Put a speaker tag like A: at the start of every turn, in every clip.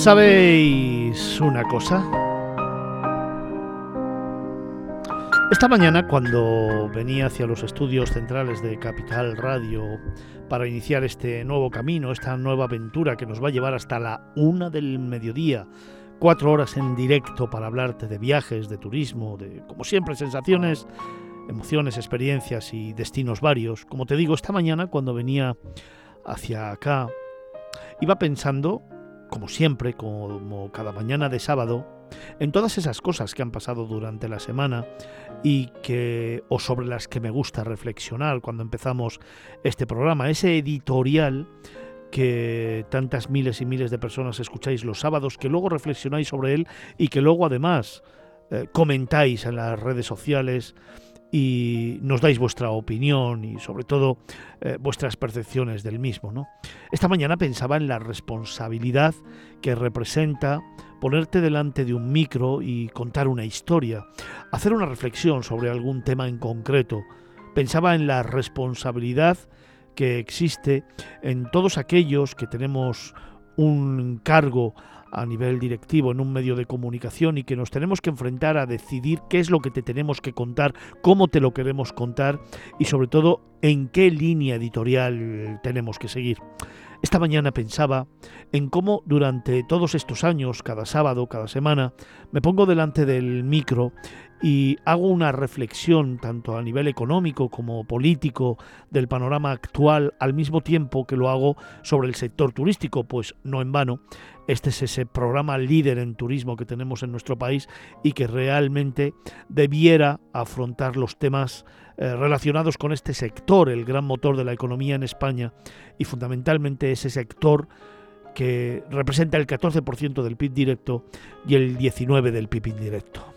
A: ¿Sabéis una cosa? Esta mañana, cuando venía hacia los estudios centrales de Capital Radio para iniciar este nuevo camino, esta nueva aventura que nos va a llevar hasta la una del mediodía, cuatro horas en directo para hablarte de viajes, de turismo, de, como siempre, sensaciones, emociones, experiencias y destinos varios. Como te digo, esta mañana, cuando venía hacia acá, iba pensando como siempre, como cada mañana de sábado, en todas esas cosas que han pasado durante la semana y que o sobre las que me gusta reflexionar cuando empezamos este programa, ese editorial que tantas miles y miles de personas escucháis los sábados, que luego reflexionáis sobre él y que luego además eh, comentáis en las redes sociales y nos dais vuestra opinión y sobre todo eh, vuestras percepciones del mismo. ¿no? Esta mañana pensaba en la responsabilidad que representa ponerte delante de un micro y contar una historia, hacer una reflexión sobre algún tema en concreto. Pensaba en la responsabilidad que existe en todos aquellos que tenemos un cargo a nivel directivo en un medio de comunicación y que nos tenemos que enfrentar a decidir qué es lo que te tenemos que contar, cómo te lo queremos contar y sobre todo en qué línea editorial tenemos que seguir. Esta mañana pensaba en cómo durante todos estos años, cada sábado, cada semana, me pongo delante del micro y hago una reflexión tanto a nivel económico como político del panorama actual al mismo tiempo que lo hago sobre el sector turístico, pues no en vano este es ese programa líder en turismo que tenemos en nuestro país y que realmente debiera afrontar los temas eh, relacionados con este sector, el gran motor de la economía en España y fundamentalmente ese sector que representa el 14% del PIB directo y el 19% del PIB indirecto.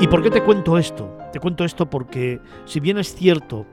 A: ¿Y por qué te cuento esto? Te cuento esto porque si bien es cierto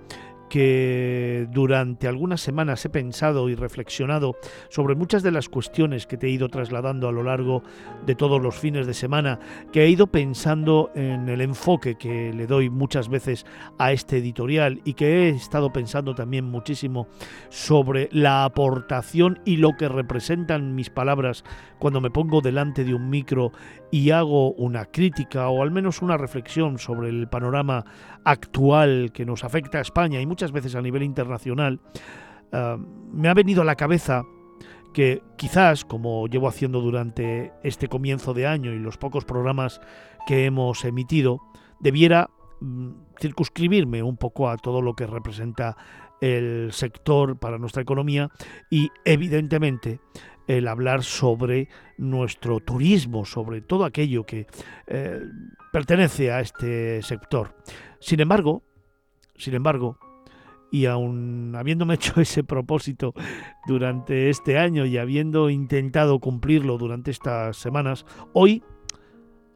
A: que durante algunas semanas he pensado y reflexionado sobre muchas de las cuestiones que te he ido trasladando a lo largo de todos los fines de semana, que he ido pensando en el enfoque que le doy muchas veces a este editorial y que he estado pensando también muchísimo sobre la aportación y lo que representan mis palabras cuando me pongo delante de un micro y hago una crítica o al menos una reflexión sobre el panorama actual que nos afecta a España y muchas veces a nivel internacional, eh, me ha venido a la cabeza que quizás, como llevo haciendo durante este comienzo de año y los pocos programas que hemos emitido, debiera mm, circunscribirme un poco a todo lo que representa el sector para nuestra economía y evidentemente el hablar sobre nuestro turismo, sobre todo aquello que eh, pertenece a este sector. Sin embargo, sin embargo, y aun habiéndome hecho ese propósito durante este año y habiendo intentado cumplirlo durante estas semanas, hoy,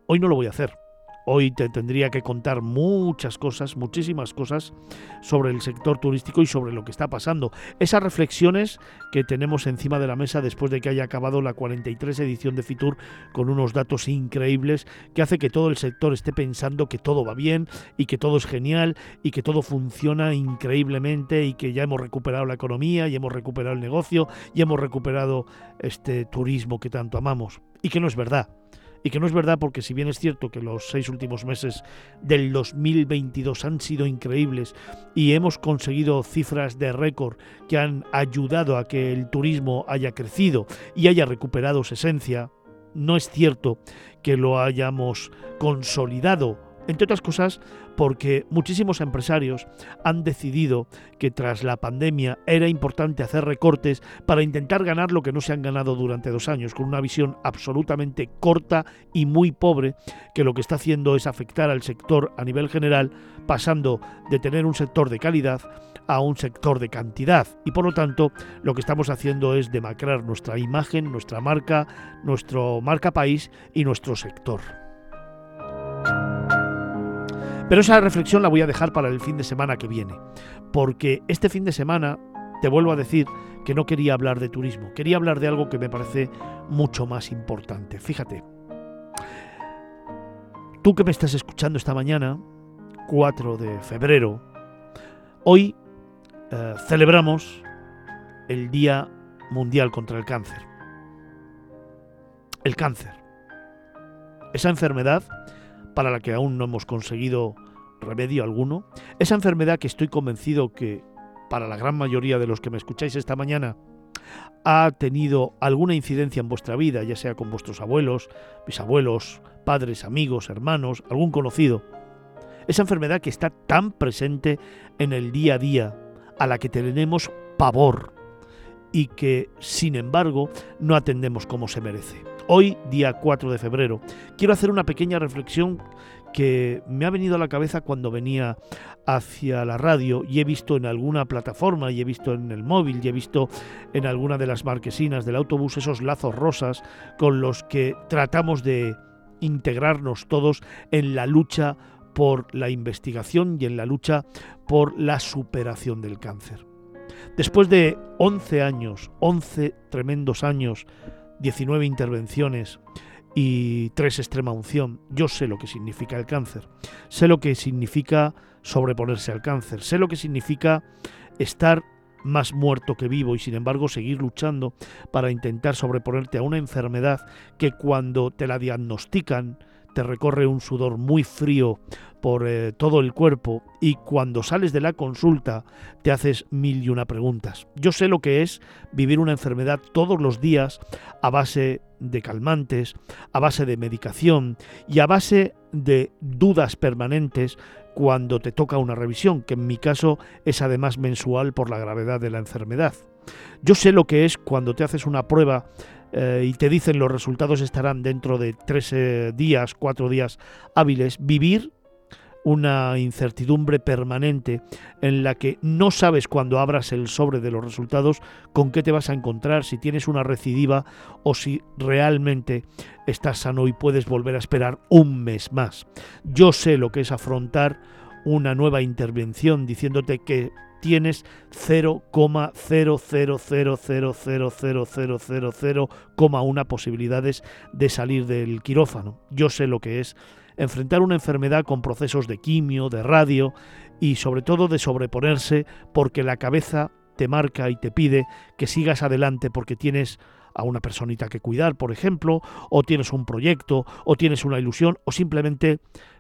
A: hoy no lo voy a hacer. Hoy te tendría que contar muchas cosas, muchísimas cosas sobre el sector turístico y sobre lo que está pasando. Esas reflexiones que tenemos encima de la mesa después de que haya acabado la 43 edición de Fitur con unos datos increíbles que hace que todo el sector esté pensando que todo va bien y que todo es genial y que todo funciona increíblemente y que ya hemos recuperado la economía y hemos recuperado el negocio y hemos recuperado este turismo que tanto amamos. Y que no es verdad y que no es verdad porque si bien es cierto que los seis últimos meses del 2022 han sido increíbles y hemos conseguido cifras de récord que han ayudado a que el turismo haya crecido y haya recuperado su esencia, no es cierto que lo hayamos consolidado entre otras cosas porque muchísimos empresarios han decidido que tras la pandemia era importante hacer recortes para intentar ganar lo que no se han ganado durante dos años, con una visión absolutamente corta y muy pobre, que lo que está haciendo es afectar al sector a nivel general, pasando de tener un sector de calidad a un sector de cantidad. Y por lo tanto, lo que estamos haciendo es demacrar nuestra imagen, nuestra marca, nuestro marca país y nuestro sector. Pero esa reflexión la voy a dejar para el fin de semana que viene, porque este fin de semana, te vuelvo a decir que no quería hablar de turismo, quería hablar de algo que me parece mucho más importante. Fíjate, tú que me estás escuchando esta mañana, 4 de febrero, hoy eh, celebramos el Día Mundial contra el Cáncer. El cáncer. Esa enfermedad para la que aún no hemos conseguido remedio alguno. Esa enfermedad que estoy convencido que para la gran mayoría de los que me escucháis esta mañana ha tenido alguna incidencia en vuestra vida, ya sea con vuestros abuelos, bisabuelos, padres, amigos, hermanos, algún conocido. Esa enfermedad que está tan presente en el día a día, a la que tenemos pavor y que, sin embargo, no atendemos como se merece. Hoy, día 4 de febrero, quiero hacer una pequeña reflexión que me ha venido a la cabeza cuando venía hacia la radio y he visto en alguna plataforma y he visto en el móvil y he visto en alguna de las marquesinas del autobús esos lazos rosas con los que tratamos de integrarnos todos en la lucha por la investigación y en la lucha por la superación del cáncer. Después de 11 años, 11 tremendos años, 19 intervenciones, y tres extrema unción. Yo sé lo que significa el cáncer, sé lo que significa sobreponerse al cáncer, sé lo que significa estar más muerto que vivo y sin embargo seguir luchando para intentar sobreponerte a una enfermedad que cuando te la diagnostican te recorre un sudor muy frío por eh, todo el cuerpo y cuando sales de la consulta te haces mil y una preguntas. Yo sé lo que es vivir una enfermedad todos los días a base de calmantes, a base de medicación y a base de dudas permanentes cuando te toca una revisión, que en mi caso es además mensual por la gravedad de la enfermedad. Yo sé lo que es cuando te haces una prueba eh, y te dicen los resultados estarán dentro de tres días, cuatro días hábiles, vivir una incertidumbre permanente en la que no sabes cuando abras el sobre de los resultados con qué te vas a encontrar, si tienes una recidiva o si realmente estás sano y puedes volver a esperar un mes más. Yo sé lo que es afrontar una nueva intervención diciéndote que tienes 0,0000000,1 posibilidades de salir del quirófano. Yo sé lo que es enfrentar una enfermedad con procesos de quimio, de radio y sobre todo de sobreponerse porque la cabeza te marca y te pide que sigas adelante porque tienes a una personita que cuidar, por ejemplo, o tienes un proyecto, o tienes una ilusión, o simplemente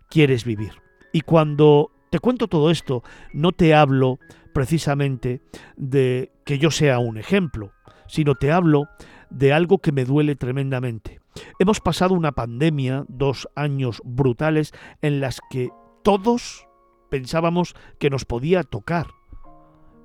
A: quieres vivir. Y cuando te cuento todo esto, no te hablo precisamente de que yo sea un ejemplo, sino te hablo de algo que me duele tremendamente. Hemos pasado una pandemia, dos años brutales, en las que todos pensábamos que nos podía tocar,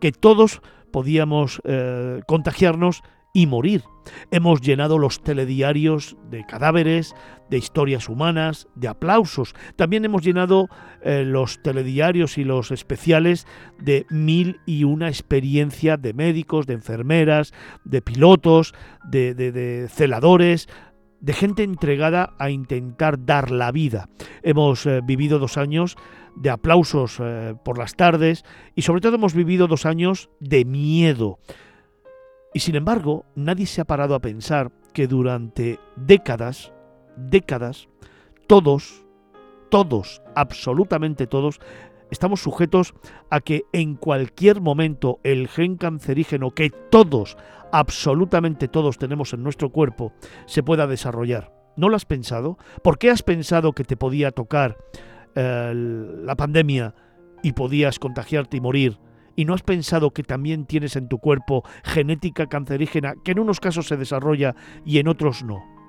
A: que todos podíamos eh, contagiarnos y morir. Hemos llenado los telediarios de cadáveres, de historias humanas, de aplausos. También hemos llenado eh, los telediarios y los especiales de mil y una experiencia de médicos, de enfermeras, de pilotos, de, celadores, de gente entregada a intentar dar la vida. Hemos eh, vivido dos años de aplausos eh, por las tardes y sobre todo hemos vivido dos años de miedo y sin embargo, nadie se ha parado a pensar que durante décadas, décadas, todos, todos, absolutamente todos, estamos sujetos a que en cualquier momento el gen cancerígeno que todos, absolutamente todos tenemos en nuestro cuerpo, se pueda desarrollar. ¿No lo has pensado? ¿Por qué has pensado que te podía tocar eh, la pandemia y podías contagiarte y morir y no has pensado que también tienes en tu cuerpo genética cancerígena que en unos casos se desarrolla y en otros no.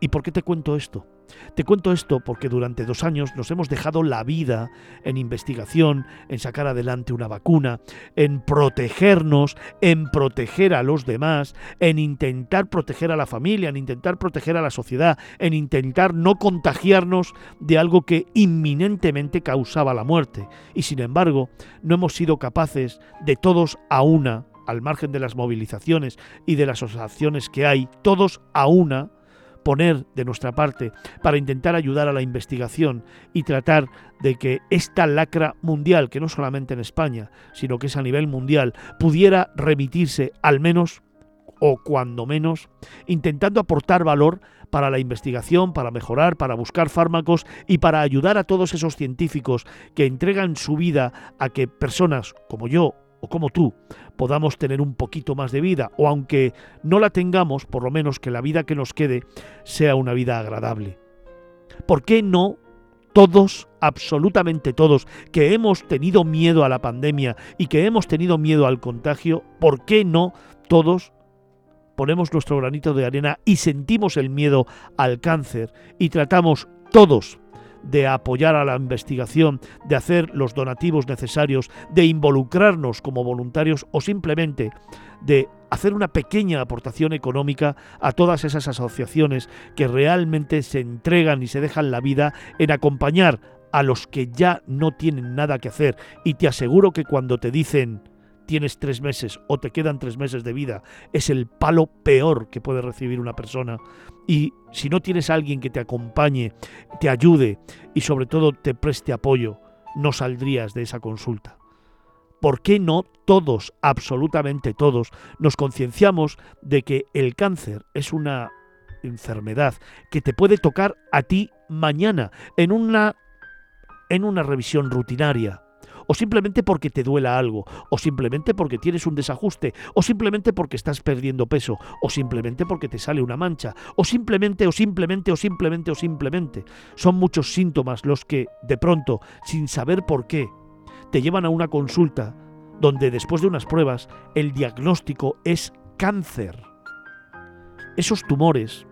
A: ¿Y por qué te cuento esto? Te cuento esto porque durante dos años nos hemos dejado la vida en investigación, en sacar adelante una vacuna, en protegernos, en proteger a los demás, en intentar proteger a la familia, en intentar proteger a la sociedad, en intentar no contagiarnos de algo que inminentemente causaba la muerte. Y sin embargo, no hemos sido capaces de todos a una, al margen de las movilizaciones y de las asociaciones que hay, todos a una, poner de nuestra parte para intentar ayudar a la investigación y tratar de que esta lacra mundial, que no solamente en España, sino que es a nivel mundial, pudiera remitirse al menos o cuando menos, intentando aportar valor para la investigación, para mejorar, para buscar fármacos y para ayudar a todos esos científicos que entregan su vida a que personas como yo o como tú, podamos tener un poquito más de vida, o aunque no la tengamos, por lo menos que la vida que nos quede sea una vida agradable. ¿Por qué no todos, absolutamente todos, que hemos tenido miedo a la pandemia y que hemos tenido miedo al contagio, ¿por qué no todos ponemos nuestro granito de arena y sentimos el miedo al cáncer y tratamos todos de apoyar a la investigación, de hacer los donativos necesarios, de involucrarnos como voluntarios o simplemente de hacer una pequeña aportación económica a todas esas asociaciones que realmente se entregan y se dejan la vida en acompañar a los que ya no tienen nada que hacer. Y te aseguro que cuando te dicen tienes tres meses o te quedan tres meses de vida, es el palo peor que puede recibir una persona. Y si no tienes a alguien que te acompañe, te ayude y sobre todo te preste apoyo, no saldrías de esa consulta. ¿Por qué no todos, absolutamente todos, nos concienciamos de que el cáncer es una enfermedad que te puede tocar a ti mañana en una en una revisión rutinaria? O simplemente porque te duela algo, o simplemente porque tienes un desajuste, o simplemente porque estás perdiendo peso, o simplemente porque te sale una mancha, o simplemente, o simplemente, o simplemente, o simplemente. Son muchos síntomas los que, de pronto, sin saber por qué, te llevan a una consulta donde después de unas pruebas el diagnóstico es cáncer. Esos tumores,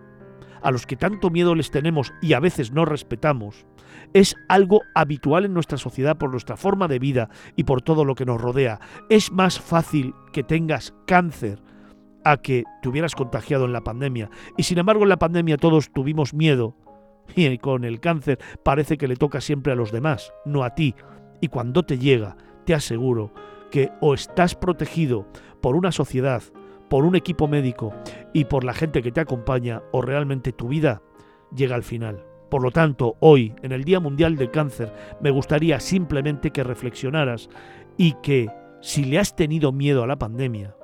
A: a los que tanto miedo les tenemos y a veces no respetamos, es algo habitual en nuestra sociedad por nuestra forma de vida y por todo lo que nos rodea. Es más fácil que tengas cáncer a que te hubieras contagiado en la pandemia. Y sin embargo en la pandemia todos tuvimos miedo y con el cáncer parece que le toca siempre a los demás, no a ti. Y cuando te llega, te aseguro que o estás protegido por una sociedad, por un equipo médico y por la gente que te acompaña, o realmente tu vida llega al final. Por lo tanto, hoy, en el Día Mundial del Cáncer, me gustaría simplemente que reflexionaras y que si le has tenido miedo a la pandemia,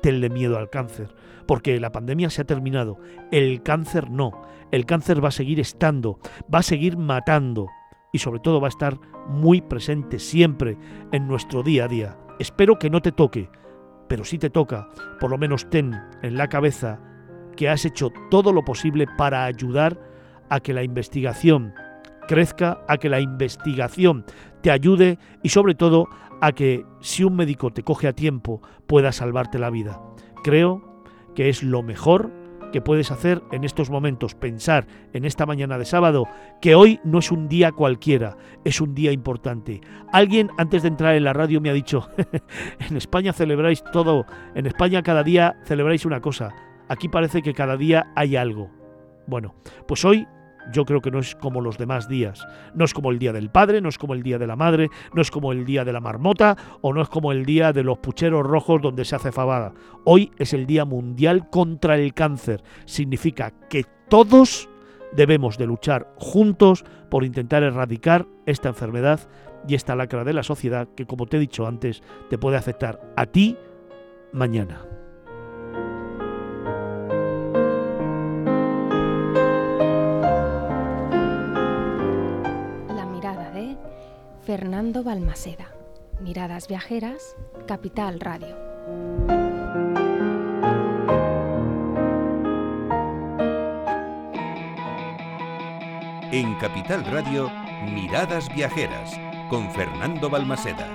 A: tenle miedo al cáncer, porque la pandemia se ha terminado, el cáncer no, el cáncer va a seguir estando, va a seguir matando y sobre todo va a estar muy presente siempre en nuestro día a día. Espero que no te toque, pero si te toca, por lo menos ten en la cabeza que has hecho todo lo posible para ayudar a que la investigación crezca, a que la investigación te ayude y sobre todo a que si un médico te coge a tiempo pueda salvarte la vida. Creo que es lo mejor que puedes hacer en estos momentos, pensar en esta mañana de sábado que hoy no es un día cualquiera, es un día importante. Alguien antes de entrar en la radio me ha dicho, en España celebráis todo, en España cada día celebráis una cosa, aquí parece que cada día hay algo. Bueno, pues hoy yo creo que no es como los demás días. No es como el día del padre, no es como el día de la madre, no es como el día de la marmota o no es como el día de los pucheros rojos donde se hace fabada. Hoy es el Día Mundial contra el Cáncer. Significa que todos debemos de luchar juntos por intentar erradicar esta enfermedad y esta lacra de la sociedad que, como te he dicho antes, te puede afectar a ti mañana.
B: Fernando Balmaseda. Miradas Viajeras, Capital Radio.
C: En Capital Radio, Miradas Viajeras, con Fernando Balmaseda.